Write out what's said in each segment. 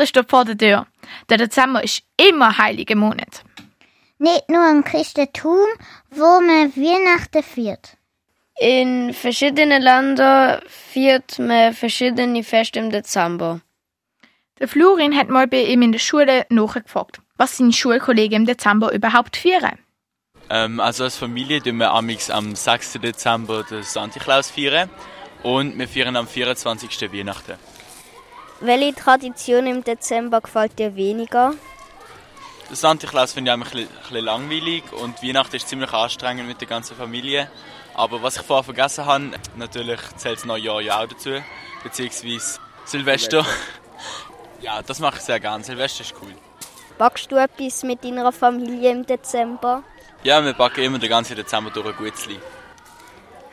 Weihnachten steht vor der Tür. Der Dezember ist immer heiliger Monat. Nicht nur im Christentum, wo man Weihnachten feiert. In verschiedenen Ländern feiert man verschiedene Feste im Dezember. Der Florin hat mal bei ihm in der Schule nachgefragt, was seine Schulkollegen im Dezember überhaupt feiern. Ähm, also als Familie tun wir amix am 6. Dezember den Santa Claus feiern und wir feiern am 24. Weihnachten. Welche Tradition im Dezember gefällt dir weniger? Den Santa Claus finde ich ein bisschen, ein bisschen langweilig und Weihnachten ist ziemlich anstrengend mit der ganzen Familie. Aber was ich vorher vergessen habe, natürlich zählt das neue Jahr ja auch dazu, beziehungsweise Silvester. Ja, das mache ich sehr gerne. Silvester ist cool. Backst du etwas mit deiner Familie im Dezember? Ja, wir backen immer den ganzen Dezember durch ein Gutzli.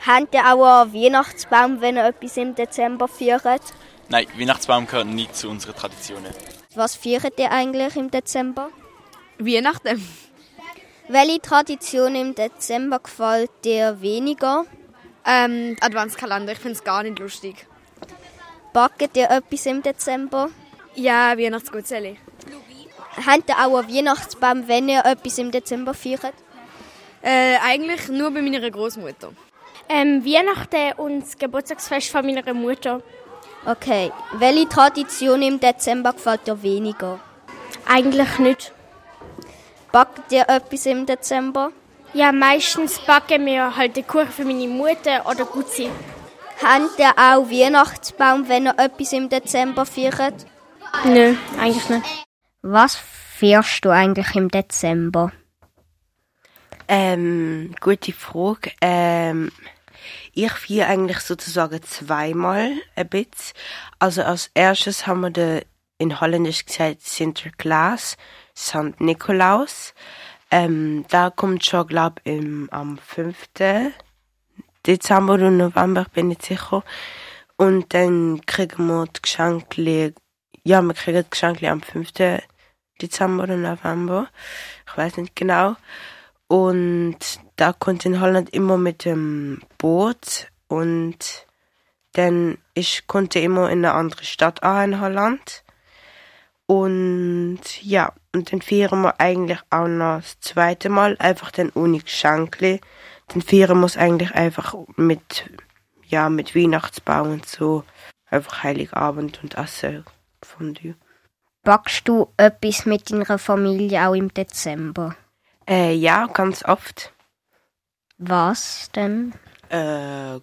Habt ihr auch einen Weihnachtsbaum, wenn ihr etwas im Dezember feiert? Nein, Weihnachtsbaum gehört nicht zu unseren Traditionen. Was feiert ihr eigentlich im Dezember? Weihnachten. Welche Tradition im Dezember gefällt dir weniger? Ähm, Adventskalender, ich finde es gar nicht lustig. Backt ihr etwas im Dezember? Ja, Weihnachtsgutzeli. Habt ihr auch einen Weihnachtsbaum, wenn ihr etwas im Dezember feiert? Äh, eigentlich nur bei meiner Großmutter. Ähm, Weihnachten und das Geburtstagsfest von meiner Mutter. Okay. Welche Tradition im Dezember gefällt dir weniger? Eigentlich nicht. Backt ihr etwas im Dezember? Ja, meistens backen wir halt den Kuchen für meine Mutter oder Gutzi. Habt ihr auch Weihnachtsbaum, wenn ihr etwas im Dezember feiert? Nö, eigentlich nicht. Was feierst du eigentlich im Dezember? Ähm, gute Frage. Ähm, ich feiere eigentlich sozusagen zweimal ein bisschen. Also als erstes haben wir den, in Holländisch gesagt Sinterklaas, St. Nikolaus. Ähm, da kommt schon, glaube ich, am 5. Dezember oder November, ich bin nicht sicher. Und dann kriegen wir die Geschenke, ja, wir kriegen die Geschenke am 5. Dezember oder November. Ich weiß nicht genau. Und da kommt in Holland immer mit dem Boot und dann ich konnte immer in eine andere Stadt an in Holland. Und ja, und dann feiern wir eigentlich auch noch das zweite Mal, einfach dann ohne Geschenke. Dann feiern wir es eigentlich einfach mit, ja, mit Weihnachtsbaum und so. Einfach Heiligabend und von dir. Backst du etwas mit deiner Familie auch im Dezember? Äh, ja, ganz oft. Was denn? Äh,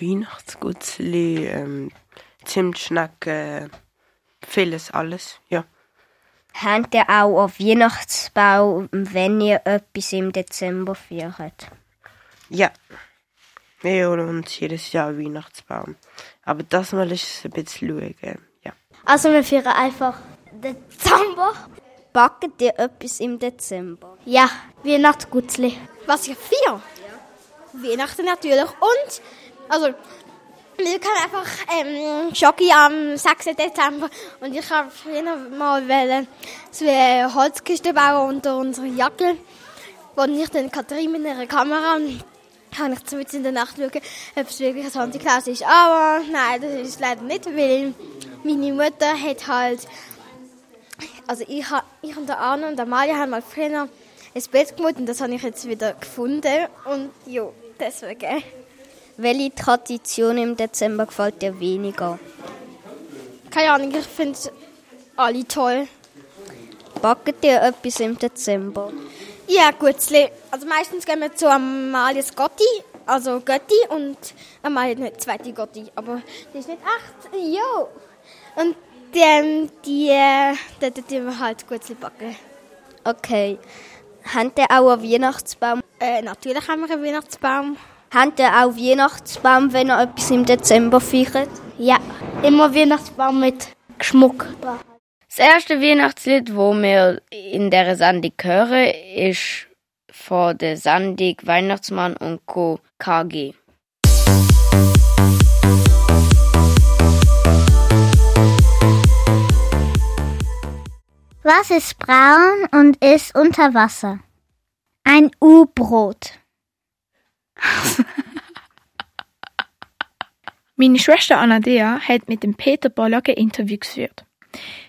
Weihnachtsgutzli, ähm, Zimtschnecken, vieles, alles, ja. Habt ihr auch einen Weihnachtsbaum, wenn ihr etwas im Dezember feiert? Ja. Wir holen uns jedes Jahr Weihnachtsbaum. Aber das Mal ist es ein bisschen schauen, ja. Also wir feiern einfach Dezember. Backt ihr etwas im Dezember? Ja, Weihnachtsgutzli. Was ich feiere? Ja. Weihnachten natürlich. Und, also, wir können einfach ähm, Schoki am 6. Dezember. Und ich habe früher mal wollen, so eine Holzkiste bauen unter unserer Jacke. Wo ich dann Katrin mit einer Kamera kann ich zum in der Nacht schauen, ob es wirklich ein Santa Claus ist. Aber nein, das ist leider nicht, weil meine Mutter hat halt also ich, ich und der Arno und der Amalia haben mal früher ein Bett gemacht und das habe ich jetzt wieder gefunden und ja, deswegen. Welche Tradition im Dezember gefällt dir weniger? Keine Ahnung, ich finde alle toll. Backen dir etwas im Dezember? Ja, gut. Also meistens gehen wir zu Amalias Gotti, also Götti und Amalia hat eine zweite Gotti, aber die ist nicht echt. Jo. Und die, die, die, die, die wir halt gut backen. Okay. Habt ihr auch einen Weihnachtsbaum? Äh, natürlich haben wir einen Weihnachtsbaum. Habt ihr auch Weihnachtsbaum, wenn ihr etwas im Dezember feiert? Ja, immer Weihnachtsbaum mit Schmuck. Das erste Weihnachtslied, das wir in der Sendung hören, ist von der Sendung Weihnachtsmann und Co. KG. Was ist braun und ist unter Wasser? Ein U-Brot. Meine Schwester Anadea hat mit dem Peter Bollack ein Interview geführt.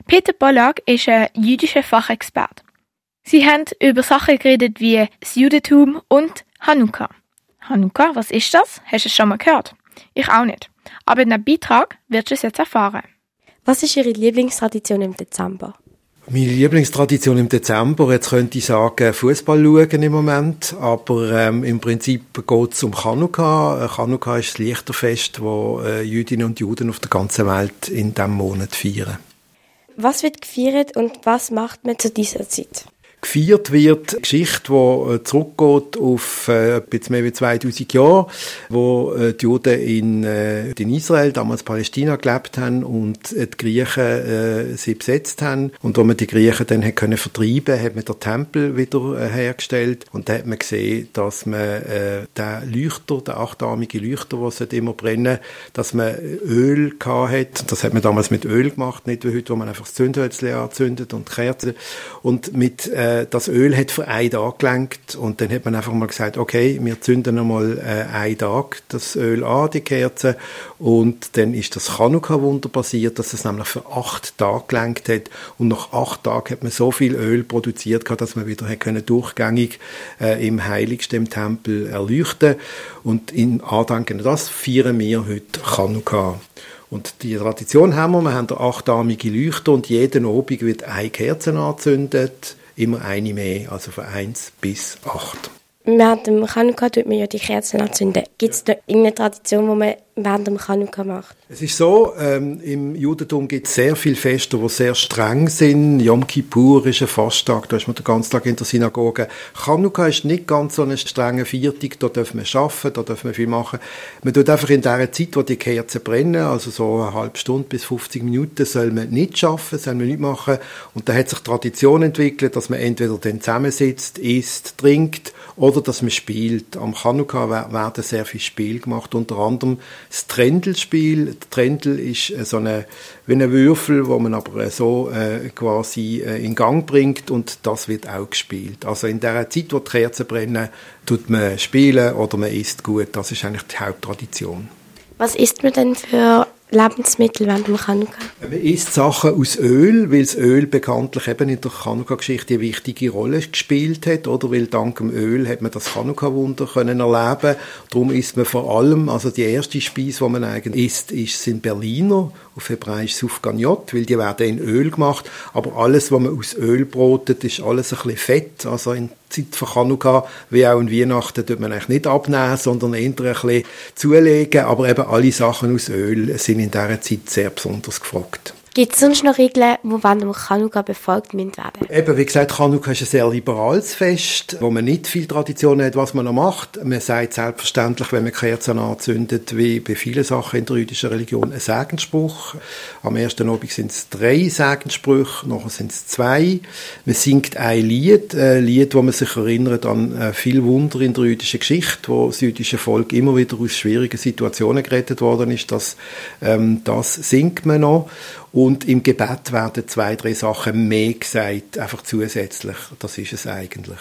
Peter Pollack ist ein jüdischer Fachexperte. Sie haben über Sachen geredet wie das Judentum und Hanukkah. Hanukkah, was ist das? Hast du es schon mal gehört? Ich auch nicht. Aber in dem Beitrag wirst du es jetzt erfahren. Was ist Ihre Lieblingstradition im Dezember? Meine Lieblingstradition im Dezember, jetzt könnte ich sagen, Fußball schauen im Moment, aber ähm, im Prinzip geht es um Chanukka. Äh, Chanukka ist das Lichterfest, wo äh, Jüdinnen und Juden auf der ganzen Welt in diesem Monat feiern. Was wird gefeiert und was macht man zu dieser Zeit? Gefeiert wird. Eine Geschichte, die äh, zurückgeht auf äh, etwas mehr als 2000 Jahre, wo äh, die Juden in, äh, in Israel, damals Palästina, gelebt haben und äh, die Griechen äh, sie besetzt haben. Und wo man die Griechen dann hat können vertreiben hat man den Tempel wieder äh, hergestellt. Und da hat man gesehen, dass man äh, den Leuchter, den achtarmigen Leuchter, der immer brennen dass man Öl hat. Das hat man damals mit Öl gemacht, nicht wie heute, wo man einfach das Zündhölzchen anzündet und Kerzen. Und mit äh, äh, das Öl hat für einen Tag gelenkt und dann hat man einfach mal gesagt, okay, wir zünden einmal äh, einen Tag das Öl an, die Kerze und dann ist das Chanukka-Wunder passiert, dass es nämlich für acht Tage gelenkt hat und nach acht Tagen hat man so viel Öl produziert, dass man wieder können durchgängig äh, im Heiligsten im Tempel erleuchten und in Andenken das feiern wir heute Chanukka. Und die Tradition haben wir, wir haben achtarmige Leuchter und jeden Abend wird eine Kerze angezündet immer eine mehr, also von 1 bis 8. Während dem Chanukka tut man ja die Kerzen anzünden. Gibt es da irgendeine Tradition, die man während dem Chanukka macht? Es ist so, ähm, im Judentum gibt es sehr viele Feste, die sehr streng sind. Yom Kippur ist ein Fasttag, da ist man den ganzen Tag in der Synagoge. Chanukka ist nicht ganz so eine strenge Viertag, da dürfen wir arbeiten, da dürfen wir viel machen. Man tut einfach in der Zeit, wo die Kerzen brennen, also so eine halbe Stunde bis 50 Minuten, soll man nicht arbeiten, soll man nicht machen. Und da hat sich Tradition entwickelt, dass man entweder dann zusammensitzt, isst, trinkt oder dass man spielt. Am Chanukka werden sehr viel Spiel gemacht, unter anderem das Trendelspiel. Trendel ist äh, so eine, wie ein Würfel, wo man aber äh, so äh, quasi äh, in Gang bringt und das wird auch gespielt. Also in der Zeit, wo die Kerzen brennen, tut man spielen oder man isst gut. Das ist eigentlich die Haupttradition. Was isst man denn für Lebensmittel während dem Chanukka? Man isst Sachen aus Öl, weil das Öl bekanntlich eben in der Chanukka-Geschichte eine wichtige Rolle gespielt hat, oder weil dank dem Öl hat man das Chanukka-Wunder können erleben. Darum isst man vor allem, also die erste Speise, die man eigentlich isst, ist, sind Berliner, auf Hebräisch Sufganiot, weil die werden in Öl gemacht, aber alles, was man aus Öl brotet, ist alles ein bisschen fett, also in Zeit von Chanukka, wie auch in Weihnachten, tut man eigentlich nicht abnehmen, sondern eher ein bisschen zulegen, aber eben alle Sachen aus Öl sind in dieser Zeit sehr besonders gefragt. Gibt es sonst noch Regeln, die während dem Chanukka befolgt werden Eben, wie gesagt, Chanukka ist ein sehr liberales Fest, wo man nicht viel Tradition hat, was man noch macht. Man sagt selbstverständlich, wenn man Kerzen anzündet, wie bei vielen Sachen in der jüdischen Religion, ein Segensspruch. Am ersten Abend sind es drei Segenssprüche, nachher sind es zwei. Man singt ein Lied, ein Lied, wo man sich erinnert an äh, viel Wunder in der jüdischen Geschichte, wo das jüdische Volk immer wieder aus schwierigen Situationen gerettet worden ist. Das, ähm, das singt man noch. Und im Gebet werden zwei, drei Sachen mehr gesagt, einfach zusätzlich. Das ist es eigentlich.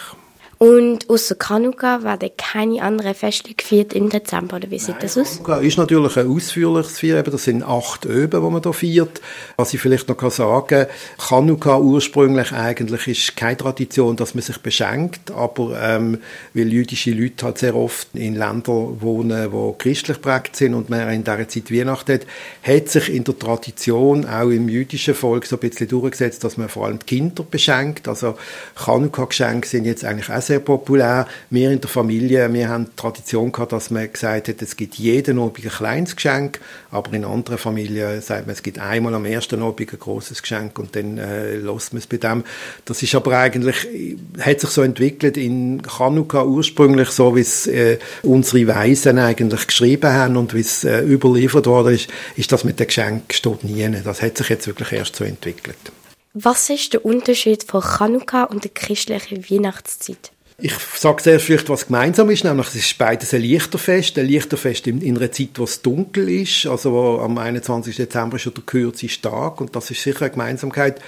Und außer Kanuka werden keine anderen Feste gefeiert im Dezember, oder wie sieht Nein, das aus? Kanuka ist natürlich ein ausführliches Feier, das sind acht Öben, die man hier feiert. Was ich vielleicht noch sagen kann, Kanuka ursprünglich eigentlich ist keine Tradition, dass man sich beschenkt, aber ähm, weil jüdische Leute halt sehr oft in Ländern wohnen, wo christlich prägt sind und man in dieser Zeit Weihnachten hat, hat sich in der Tradition, auch im jüdischen Volk, so ein bisschen durchgesetzt, dass man vor allem die Kinder beschenkt. Also Chanukka-Geschenke sind jetzt eigentlich auch sehr populär. Wir in der Familie, wir haben die Tradition gehabt, dass man gesagt hat, es gibt jeden Abend ein kleines Geschenk, aber in anderen Familien sagt man, es gibt einmal am ersten Abend ein großes Geschenk und dann äh, lässt man es bei dem. Das ist aber eigentlich, hat sich so entwickelt in Chanukka ursprünglich so, wie es äh, unsere Weisen eigentlich geschrieben haben und wie es äh, überliefert worden ist, ist das mit dem Geschenk steht nie. Das hat sich jetzt wirklich erst so entwickelt. Was ist der Unterschied von Chanukka und der christlichen Weihnachtszeit? Ich sage sehr vielleicht, was gemeinsam ist, nämlich es ist beides ein Lichterfest. Ein Lichterfest in, in einer Zeit, wo es dunkel ist, also am 21. Dezember ist ja der kürzeste Tag und das ist sicher eine Gemeinsamkeit.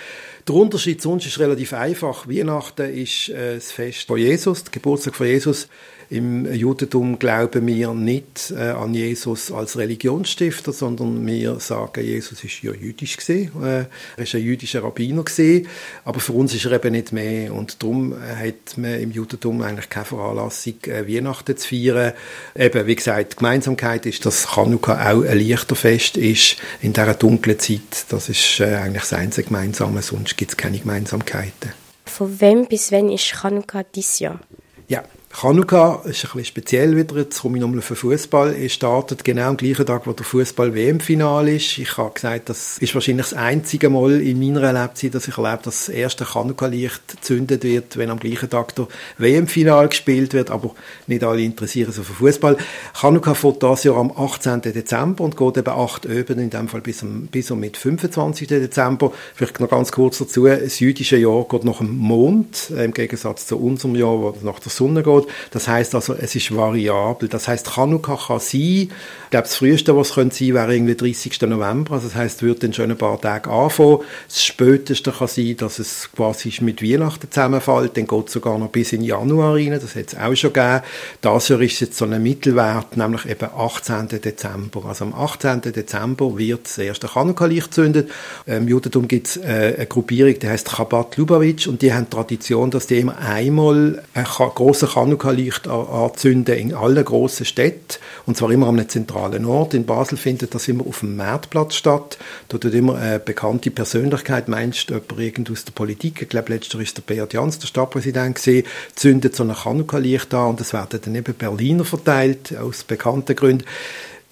Der Unterschied sonst ist relativ einfach. Weihnachten ist äh, das Fest von Jesus, der Geburtstag von Jesus. Im Judentum glauben wir nicht äh, an Jesus als Religionsstifter, sondern wir sagen, Jesus ist ja jüdisch gesehen, äh, er ist ein jüdischer Rabbiner gesehen, aber für uns ist er eben nicht mehr und darum hat man im Judentum eigentlich keine Veranlassung, äh, Weihnachten zu feiern. Eben, wie gesagt, die Gemeinsamkeit ist, dass Chanukka auch ein Lichterfest ist in dieser dunklen Zeit. Das ist äh, eigentlich das einzige Gemeinsame, sonst gibt es keine Gemeinsamkeiten. Von wem bis wann ist Chanukka dieses Jahr? Ja, Chanukka ist ein bisschen speziell wieder. Jetzt komme ich nochmal für Fußball. Es startet genau am gleichen Tag, wo der Fußball-WM-Final ist. Ich habe gesagt, das ist wahrscheinlich das einzige Mal in meiner Lebzeit, dass ich erlebe, dass das erste Chanukka-Licht gezündet wird, wenn am gleichen Tag der WM-Final gespielt wird. Aber nicht alle interessieren sich für Fußball. Chanukka fährt das Jahr am 18. Dezember und geht eben acht Öben, in dem Fall bis, am, bis um mit 25. Dezember. Vielleicht noch ganz kurz dazu. Das jüdische Jahr geht nach dem Mond, äh, im Gegensatz zu unserem Jahr, wo es nach der Sonne geht. Das heißt also, es ist variabel. Das heißt, Chanukka kann sein. Ich glaube, das früheste, was könnte sein, wäre irgendwie 30. November. Also das heißt, wird dann schon ein paar Tage anfangen. Das späteste kann sein, dass es quasi mit Weihnachten zusammenfällt. Dann geht es sogar noch bis in Januar rein. Das hat es auch schon gegeben. Das Jahr ist es jetzt so ein Mittelwert, nämlich eben 18. Dezember. Also am 18. Dezember wird das erste Chanukka-Licht gezündet. Im Judentum gibt es äh, eine Gruppierung, die heißt Chabad Lubavitch und die haben Tradition, dass die immer einmal einen grossen Chanukka-Licht anzünden in allen grossen Städten. Und zwar immer an einem zentralen Ort. In Basel findet das immer auf dem Marktplatz statt. Da tut immer eine bekannte Persönlichkeit, meinst jemand aus der Politik, ich glaube, letzter ist der Beat Jans, der Stadtpräsident gesehen, zündet so ein Chanukka-Licht an und es werden dann eben Berliner verteilt, aus bekannten Gründen.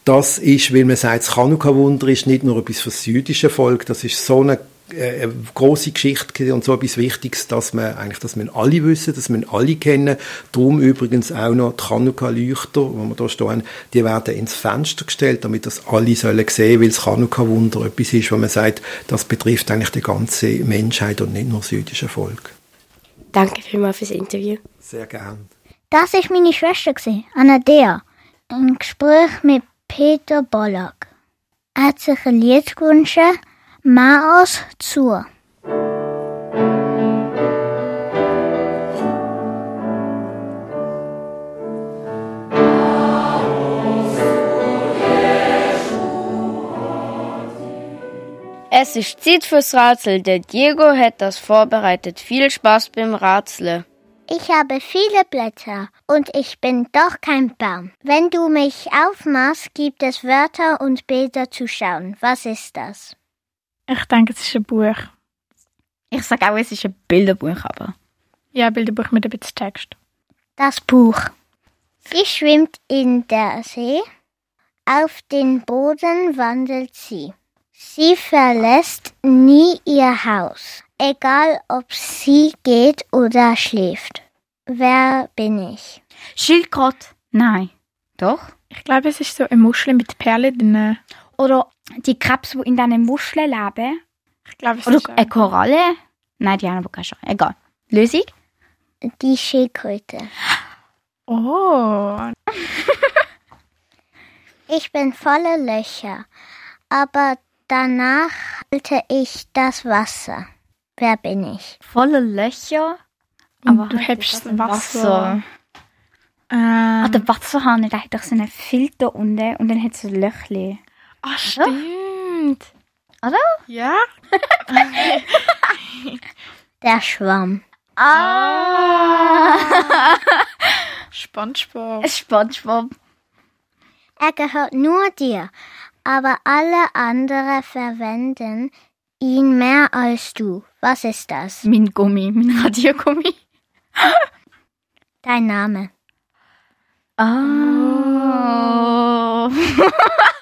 Das ist, weil man sagt, das Chanukka-Wunder ist nicht nur etwas für das jüdische Volk, das ist so eine äh, eine große Geschichte und so etwas Wichtiges, dass man eigentlich, dass man alle wissen, dass man alle kennen. Darum übrigens auch noch die Chanukka-Leuchter, wo wir da stehen, die werden ins Fenster gestellt, damit das alle sollen sehen, weil das Chanukka-Wunder etwas ist, wo man sagt, das betrifft eigentlich die ganze Menschheit und nicht nur das jüdische Volk. Danke vielmals fürs Interview. Sehr gern. Das ist meine Schwester, Anadea. Ein Gespräch mit Peter Bollack. Er hat sich ein Lied gewünscht, Maos zur. Es ist Zeit fürs Rätsel. Der Diego hat das vorbereitet. Viel Spaß beim Rätsel. Ich habe viele Blätter und ich bin doch kein Baum. Wenn du mich aufmachst, gibt es Wörter und Bilder zu schauen. Was ist das? Ich denke, es ist ein Buch. Ich sage auch, es ist ein Bilderbuch, aber. Ja, ein Bilderbuch mit ein bisschen Text. Das Buch. Sie schwimmt in der See. Auf den Boden wandelt sie. Sie verlässt nie ihr Haus, egal ob sie geht oder schläft. Wer bin ich? Schildkröte. Nein. Doch? Ich glaube, es ist so eine Muschel mit Perlen drin. Oder die Krebs, die in diesen Muscheln leben. Ich glaube, es Oder eine Koralle. Nein, die haben aber keine Chance. Egal. Lösung? Die Schildkröte. Oh. Ich bin voller Löcher, aber danach halte ich das Wasser. Wer bin ich? Voller Löcher. Aber du hebst das Wasser. Ah, Ähm, der Wasserhahn, der hat doch so einen Filter unten und dann hat es so Löchli. Ah, stimmt. Oder? Ja? Der Schwamm. Ah! Spongebob. Spongebob. Er gehört nur dir, aber alle anderen verwenden ihn mehr als du. Was ist das? Mein Gummi, mein Radiergummi. Dein Name. Oh.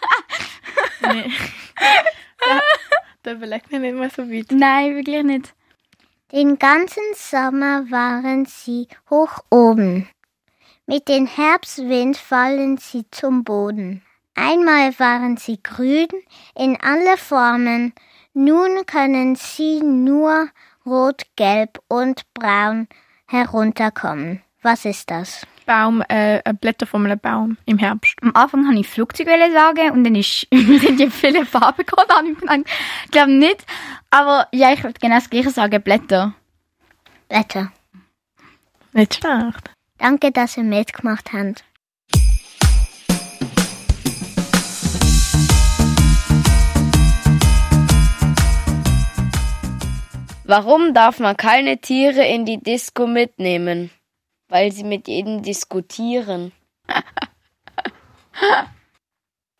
Nee. da, da überlegt man nicht mehr so weit. Nein, wirklich nicht. Den ganzen Sommer waren sie hoch oben. Mit dem Herbstwind fallen sie zum Boden. Einmal waren sie grün in alle Formen, nun können sie nur rot, gelb und braun herunterkommen. Was ist das? Baum, äh, Blätter von einem Baum im Herbst. Am Anfang wollte ich Flugzeug sagen und dann ist sind die viele Farben gekommen. Habe Ich glaube nicht. Aber ja, ich würde genau das gleiche sagen, Blätter. Blätter. Nicht schlecht. Danke, dass ihr mitgemacht habt. Warum darf man keine Tiere in die Disco mitnehmen? Weil sie mit ihnen diskutieren.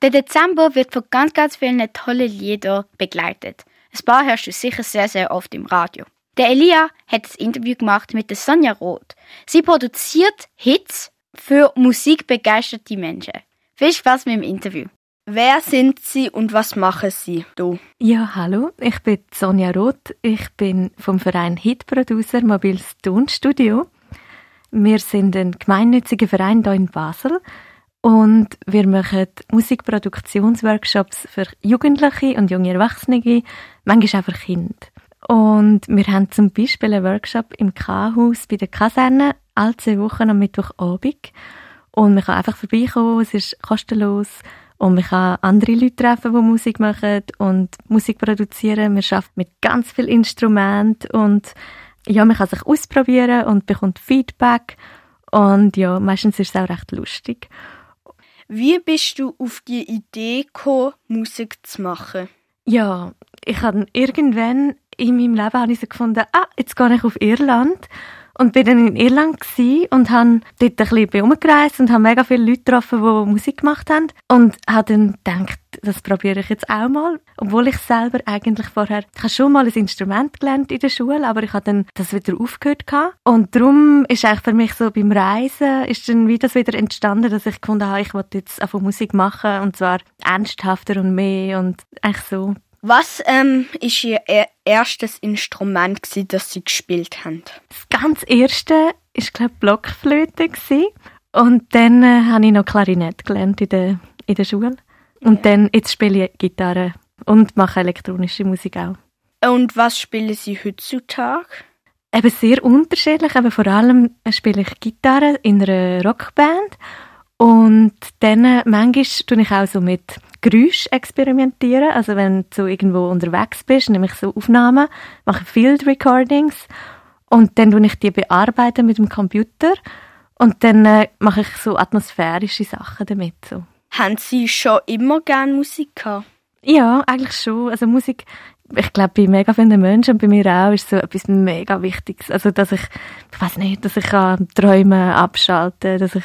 Der Dezember wird von ganz, ganz vielen tollen Liedern begleitet. Ein paar hörst du sicher sehr, sehr oft im Radio. Der Elia hat das Interview gemacht mit der Sonja Roth. Sie produziert Hits für musikbegeisterte Menschen. Viel Spaß mit dem Interview. Wer sind Sie und was machen Sie? Du? Ja, hallo, ich bin Sonja Roth. Ich bin vom Verein Hitproducer Mobiles Tonstudio. Wir sind ein gemeinnütziger Verein hier in Basel und wir machen Musikproduktionsworkshops für Jugendliche und junge Erwachsene, manchmal auch für Kinder. Und wir haben zum Beispiel einen Workshop im K-Haus bei der Kaserne, alle zwei Wochen am Mittwochabend. Und man kann einfach vorbeikommen, es ist kostenlos. Und man kann andere Leute treffen, die Musik machen und Musik produzieren. Wir arbeiten mit ganz vielen Instrumenten und ja, man kann sich ausprobieren und bekommt Feedback. Und ja, meistens ist es auch recht lustig. Wie bist du auf die Idee gekommen, Musik zu machen? Ja, ich habe irgendwann in meinem Leben habe ich so gefunden, ah, jetzt gehe ich auf Irland und bin dann in Irland und habe dort ein bisschen umgereist und habe mega viele Leute getroffen, die Musik gemacht haben. Und habe dann gedacht, das probiere ich jetzt auch mal. Obwohl ich selber eigentlich vorher, ich habe schon mal ein Instrument gelernt in der Schule, aber ich habe dann das wieder aufgehört gehabt. Und darum ist eigentlich für mich so beim Reisen, ist dann wieder das wieder entstanden, dass ich gefunden habe, ich wollte jetzt einfach Musik machen und zwar ernsthafter und mehr und eigentlich so. Was ähm, ist Ihr erstes Instrument, gewesen, das Sie gespielt haben? Das ganz erste war, glaube Blockflöte. Gewesen. Und dann äh, habe ich noch Klarinette gelernt in der, in der Schule. Und ja. dann, jetzt spiele ich Gitarre und mache elektronische Musik auch. Und was spielen Sie heutzutage? Eben sehr unterschiedlich, aber vor allem spiele ich Gitarre in einer Rockband und dann äh, manchmal tue ich auch so mit Geräusch experimentieren. Also wenn du irgendwo unterwegs bist, nehme ich so Aufnahmen, mache Field Recordings und dann tue ich die bearbeiten mit dem Computer und dann äh, mache ich so atmosphärische Sachen damit. So. Haben Sie schon immer gerne Musik gehabt? Ja, eigentlich schon. Also Musik, ich glaube, bei mega vielen Menschen und bei mir auch ist so etwas mega Wichtiges. Also, dass ich, ich weiß nicht, dass ich kann Träume abschalten, dass ich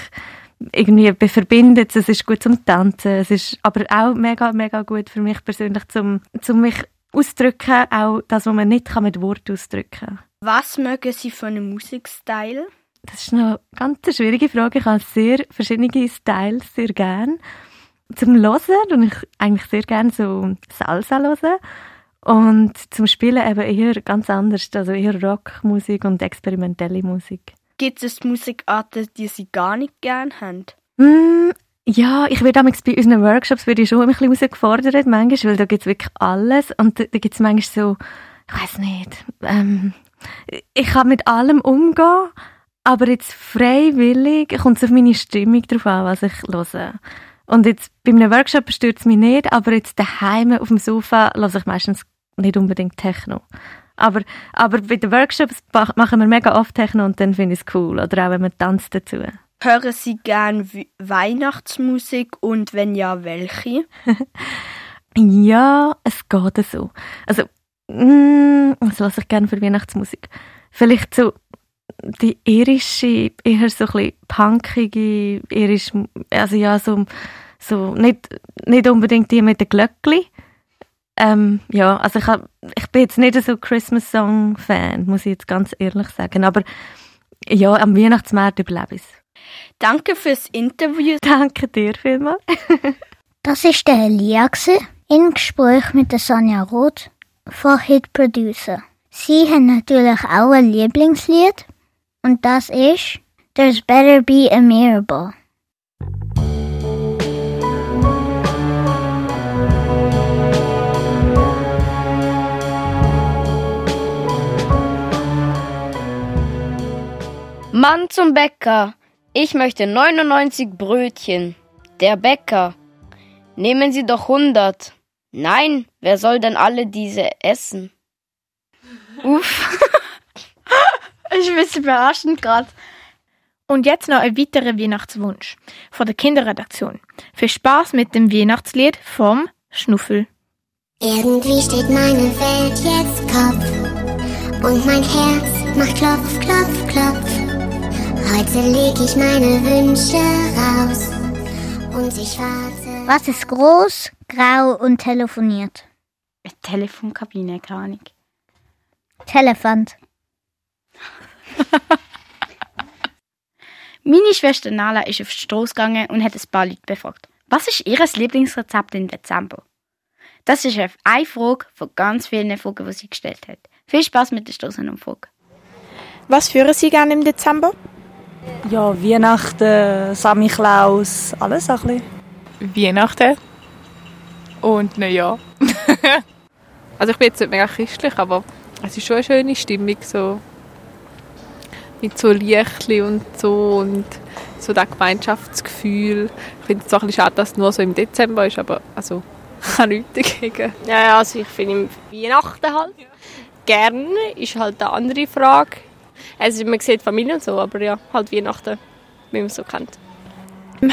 irgendwie verbindet. Es ist gut zum Tanzen. Es ist aber auch mega, mega gut für mich persönlich, zum, zum mich ausdrücken, auch das, was man nicht mit Worten ausdrücken kann. Was mögen Sie für einen Musikstil? Das ist eine ganz schwierige Frage. Ich habe sehr verschiedene Styles sehr gern. Zum Hören und ich eigentlich sehr gern so Salsa hören. Und zum Spielen eben eher ganz anders, also eher Rockmusik und experimentelle Musik. Gibt es Musikarten, die Sie gar nicht gern haben? Mm, ja, ich werde bei unseren Workshops werde ich schon ein bisschen herausgefordert, manchmal, weil da gibt es wirklich alles. Und da, da gibt es manchmal so, ich weiß nicht, ähm, ich kann mit allem umgehen, aber jetzt freiwillig kommt es auf meine Stimmung drauf an, was ich höre. Und jetzt bei einem Workshop stört es mich nicht, aber jetzt daheim auf dem Sofa höre ich meistens nicht unbedingt Techno. Aber, aber bei den Workshops machen wir mega oft Techno und dann finde ich es cool. Oder auch wenn man tanzt dazu. Hören Sie gern Weihnachtsmusik und wenn ja, welche? ja, es geht so. Also, mm, was lasse ich gerne für Weihnachtsmusik? Vielleicht so die irische, eher so ein bisschen punkige, irisch, also ja, so, so nicht, nicht unbedingt die mit den Glöckchen, ähm, ja, also ich, hab, ich bin jetzt nicht so Christmas Song Fan, muss ich jetzt ganz ehrlich sagen. Aber ja, am Weihnachtsmarkt überlebe ich Danke fürs Interview. Danke dir vielmals. das ist der Elia im Gespräch mit der Sonja Roth von Hit Producer. Sie hat natürlich auch ein Lieblingslied und das ist There's Better Be a Miracle. Mann zum Bäcker. Ich möchte 99 Brötchen. Der Bäcker. Nehmen Sie doch 100. Nein, wer soll denn alle diese essen? Uff. ich bin ein bisschen überraschend gerade. Und jetzt noch ein weiterer Weihnachtswunsch von der Kinderredaktion. Viel Spaß mit dem Weihnachtslied vom Schnuffel. Irgendwie steht meine Welt jetzt Kopf und mein Herz macht Klopf, Klopf, Klopf. Heute leg ich meine Wünsche raus und ich warte. Was ist groß, grau und telefoniert? Eine Telefonkabine, keine Ahnung. Telefant. Meine Schwester Nala ist auf die Straße gegangen und hat ein paar Leute befragt. Was ist ihr Lieblingsrezept im Dezember? Das ist eine Frage von ganz vielen Fragen, die sie gestellt hat. Viel Spaß mit der Straßenumfrage. Was führen Sie gerne im Dezember? Ja, Weihnachten, Sammy Klaus, alles ein bisschen. Weihnachten und Neujahr. also ich bin jetzt nicht mega christlich, aber es ist schon eine schöne Stimmung, so mit so Lichtli und so und so das Gemeinschaftsgefühl. Ich finde es auch ein bisschen schade, dass es nur so im Dezember ist, aber also ich kann nichts dagegen. Ja, also ich finde Weihnachten halt gerne, ist halt eine andere Frage. Also man sieht Familie und so, aber ja, halt Weihnachten, wie man es so kennt.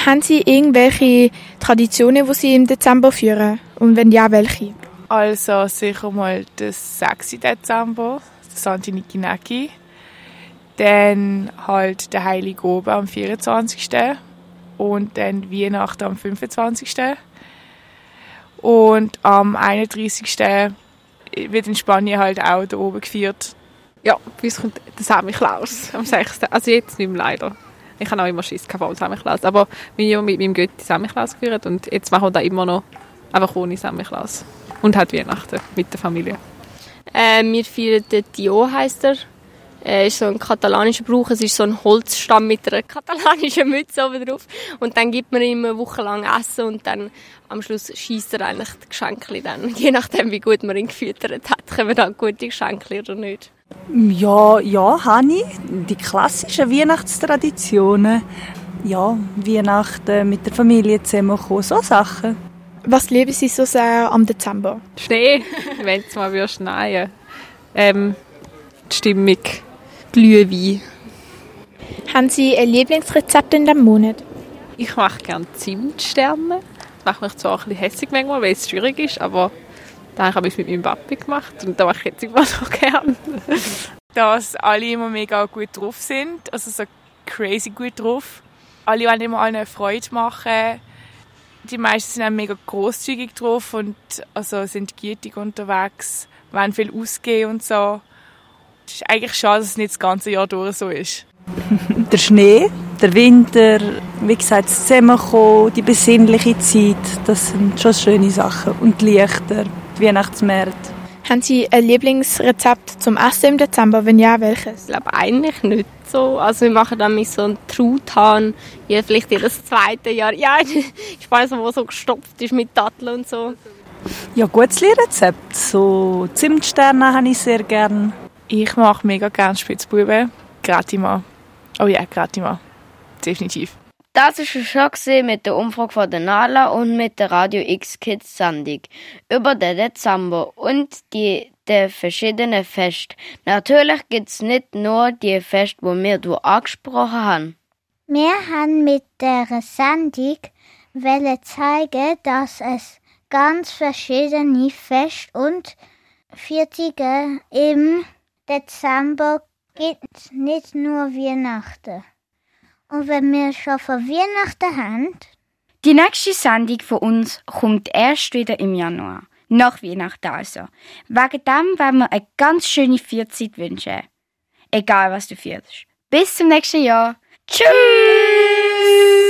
Haben Sie irgendwelche Traditionen, die Sie im Dezember führen? Und wenn ja, welche? Also sicher mal der 6. Dezember, der Santi Nikinaki. Dann halt der Heilige Oben am 24. Und dann Weihnachten am 25. Und am 31. wird in Spanien halt auch da oben gefeiert. Ja, bei uns kommt der Sammy Klaus am 6. Also jetzt nicht mehr leider. Ich habe auch immer Schiss vor Sammy Klaus. Aber wir haben mit meinem Götti Sammy Klaus gefeiert und jetzt machen wir da immer noch einfach ohne Sammy Klaus. Und halt Weihnachten mit der Familie. Äh, wir feiern den Dio, heisst er. Äh, ist so ein katalanischer Brauch. Es ist so ein Holzstamm mit einer katalanischen Mütze oben drauf. Und dann gibt man ihm eine Woche lang Essen und dann am Schluss schießt er eigentlich die Geschenke dann. Je nachdem, wie gut man ihn gefüttert hat, kommen dann gute Geschenke oder nicht. Ja, ja, habe. Die klassischen Weihnachtstraditionen. Ja, Weihnachten mit der Familie zusammenkommen, so Sachen. Was lieben Sie so sehr am Dezember? Schnee, wenn es mal wieder schneien. Ähm, die Stimmung, Glühwein. Haben Sie ein Lieblingsrezept in diesem Monat? Ich mache gerne Zimtsterne. Das macht mich zwar ein bisschen hässlich manchmal, weil es schwierig ist, aber da habe ich es mit meinem Papi gemacht und da mache ich jetzt immer noch gerne. Dass alle immer mega gut drauf sind, also so crazy gut drauf. Alle wollen immer allen eine Freude machen. Die meisten sind auch mega großzügig drauf und also sind gütig unterwegs, wollen viel ausgehen und so. Es ist eigentlich schade, dass es nicht das ganze Jahr durch so ist. der Schnee, der Winter, wie gesagt, das Zusammenkommen, die besinnliche Zeit, das sind schon schöne Sachen. Und die Lichter, die Weihnachtsmärkte. Haben Sie ein Lieblingsrezept zum Essen im Dezember? Wenn ja, welches? Ich glaube eigentlich nicht so. Also wir machen dann mit so einem Truthahn, ja, vielleicht jedes zweite Jahr. Ja, ich weiß wo so gestopft ist mit Datteln und so. Ja, gutes Rezept. So Zimtsterne habe ich sehr gern. Ich mache mega gerne Spitzbuben. Gratima. Oh ja, Gratima. Definitiv. Das war schon mit der Umfrage von der Nala und mit der Radio X Kids Sendung über den Dezember und die der verschiedenen Feste. Natürlich gibt es nicht nur die Feste, die wir du angesprochen haben. Wir haben mit der Sendung zeigen, dass es ganz verschiedene Feste und Vierzige im Dezember gibt, nicht nur Weihnachten. Und wenn wir schon von Weihnachten haben. Die nächste Sendung von uns kommt erst wieder im Januar. Nach Weihnachten also. Wegen dem werden wir eine ganz schöne Vierzeit wünschen. Egal was du führst. Bis zum nächsten Jahr. Tschüss!